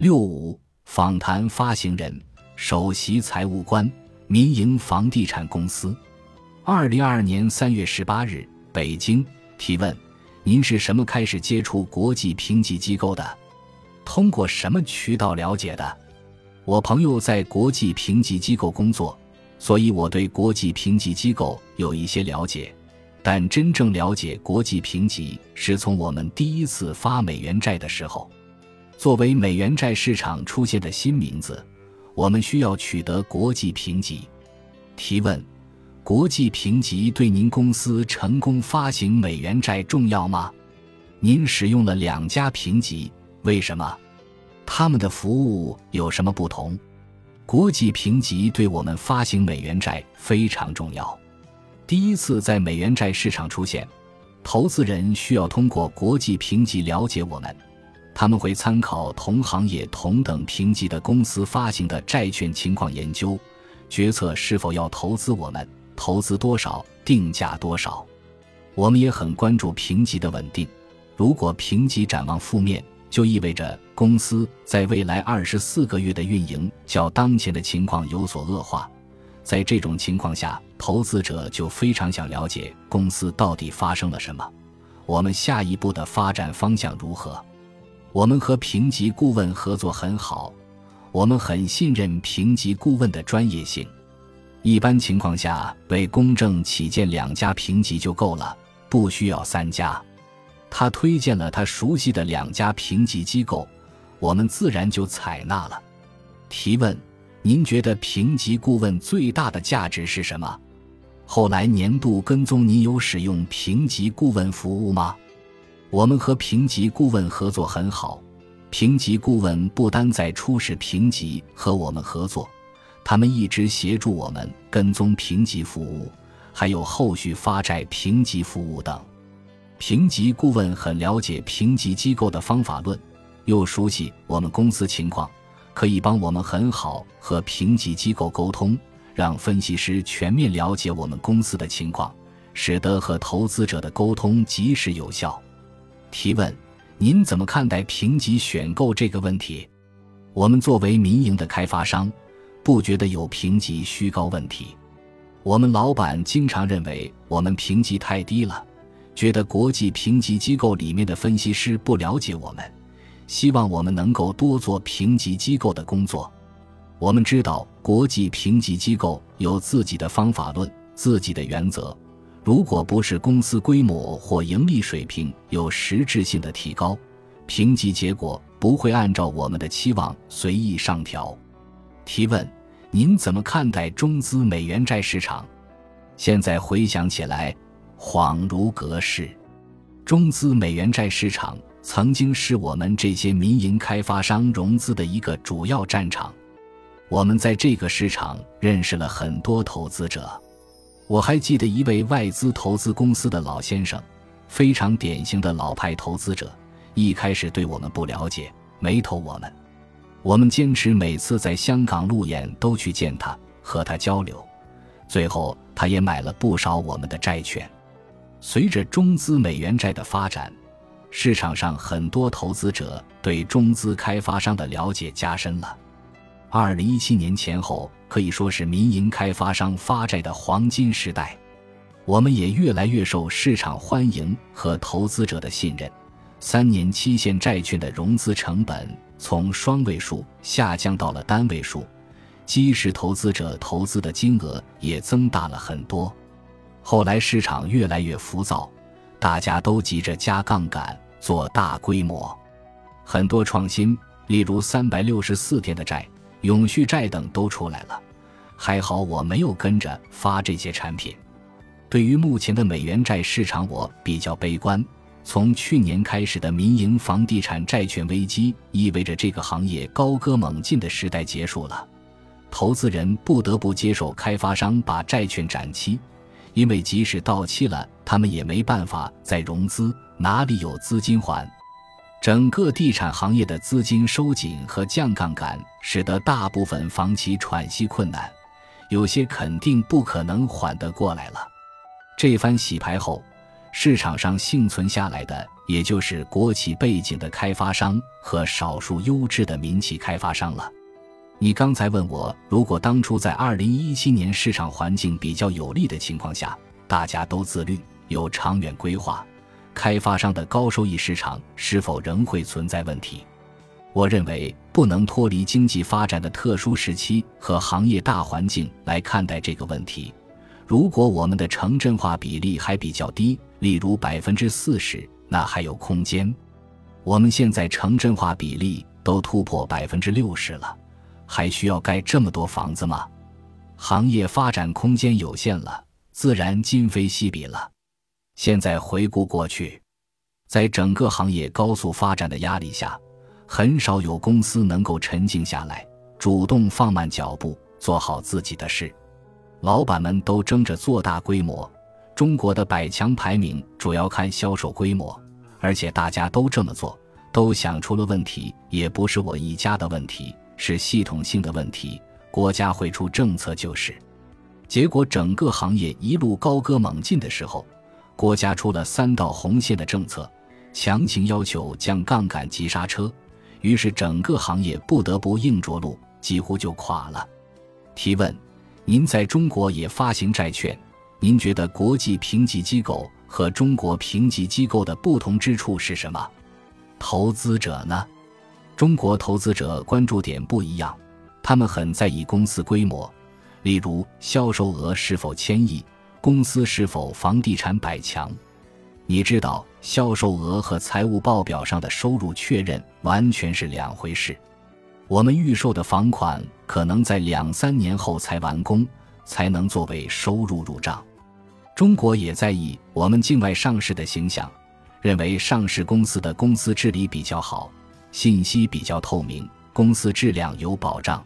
六五访谈发行人，首席财务官，民营房地产公司。二零二二年三月十八日，北京。提问：您是什么开始接触国际评级机构的？通过什么渠道了解的？我朋友在国际评级机构工作，所以我对国际评级机构有一些了解。但真正了解国际评级是从我们第一次发美元债的时候。作为美元债市场出现的新名字，我们需要取得国际评级。提问：国际评级对您公司成功发行美元债重要吗？您使用了两家评级，为什么？他们的服务有什么不同？国际评级对我们发行美元债非常重要。第一次在美元债市场出现，投资人需要通过国际评级了解我们。他们会参考同行业同等评级的公司发行的债券情况研究，决策是否要投资我们，投资多少，定价多少。我们也很关注评级的稳定。如果评级展望负面，就意味着公司在未来二十四个月的运营较当前的情况有所恶化。在这种情况下，投资者就非常想了解公司到底发生了什么，我们下一步的发展方向如何。我们和评级顾问合作很好，我们很信任评级顾问的专业性。一般情况下，为公正起见，两家评级就够了，不需要三家。他推荐了他熟悉的两家评级机构，我们自然就采纳了。提问：您觉得评级顾问最大的价值是什么？后来年度跟踪，您有使用评级顾问服务吗？我们和评级顾问合作很好，评级顾问不单在初始评级和我们合作，他们一直协助我们跟踪评级服务，还有后续发债评级服务等。评级顾问很了解评级机构的方法论，又熟悉我们公司情况，可以帮我们很好和评级机构沟通，让分析师全面了解我们公司的情况，使得和投资者的沟通及时有效。提问：您怎么看待评级选购这个问题？我们作为民营的开发商，不觉得有评级虚高问题。我们老板经常认为我们评级太低了，觉得国际评级机构里面的分析师不了解我们，希望我们能够多做评级机构的工作。我们知道国际评级机构有自己的方法论、自己的原则。如果不是公司规模或盈利水平有实质性的提高，评级结果不会按照我们的期望随意上调。提问：您怎么看待中资美元债市场？现在回想起来，恍如隔世。中资美元债市场曾经是我们这些民营开发商融资的一个主要战场，我们在这个市场认识了很多投资者。我还记得一位外资投资公司的老先生，非常典型的老派投资者。一开始对我们不了解，没投我们。我们坚持每次在香港路演都去见他，和他交流。最后，他也买了不少我们的债券。随着中资美元债的发展，市场上很多投资者对中资开发商的了解加深了。二零一七年前后可以说是民营开发商发债的黄金时代，我们也越来越受市场欢迎和投资者的信任。三年期限债券的融资成本从双位数下降到了单位数，基石投资者投资的金额也增大了很多。后来市场越来越浮躁，大家都急着加杠杆做大规模，很多创新，例如三百六十四天的债。永续债等都出来了，还好我没有跟着发这些产品。对于目前的美元债市场，我比较悲观。从去年开始的民营房地产债券危机，意味着这个行业高歌猛进的时代结束了。投资人不得不接受开发商把债券展期，因为即使到期了，他们也没办法再融资，哪里有资金还？整个地产行业的资金收紧和降杠杆，使得大部分房企喘息困难，有些肯定不可能缓得过来了。这番洗牌后，市场上幸存下来的，也就是国企背景的开发商和少数优质的民企开发商了。你刚才问我，如果当初在二零一七年市场环境比较有利的情况下，大家都自律，有长远规划，开发商的高收益市场是否仍会存在问题？我认为不能脱离经济发展的特殊时期和行业大环境来看待这个问题。如果我们的城镇化比例还比较低，例如百分之四十，那还有空间。我们现在城镇化比例都突破百分之六十了，还需要盖这么多房子吗？行业发展空间有限了，自然今非昔比了。现在回顾过去，在整个行业高速发展的压力下，很少有公司能够沉静下来，主动放慢脚步，做好自己的事。老板们都争着做大规模，中国的百强排名主要看销售规模，而且大家都这么做，都想出了问题，也不是我一家的问题，是系统性的问题，国家会出政策就是。结果整个行业一路高歌猛进的时候，国家出了三道红线的政策，强行要求降杠杆、急刹车，于是整个行业不得不硬着陆，几乎就垮了。提问。您在中国也发行债券，您觉得国际评级机构和中国评级机构的不同之处是什么？投资者呢？中国投资者关注点不一样，他们很在意公司规模，例如销售额是否千亿，公司是否房地产百强。你知道，销售额和财务报表上的收入确认完全是两回事。我们预售的房款可能在两三年后才完工，才能作为收入入账。中国也在意我们境外上市的形象，认为上市公司的公司治理比较好，信息比较透明，公司质量有保障。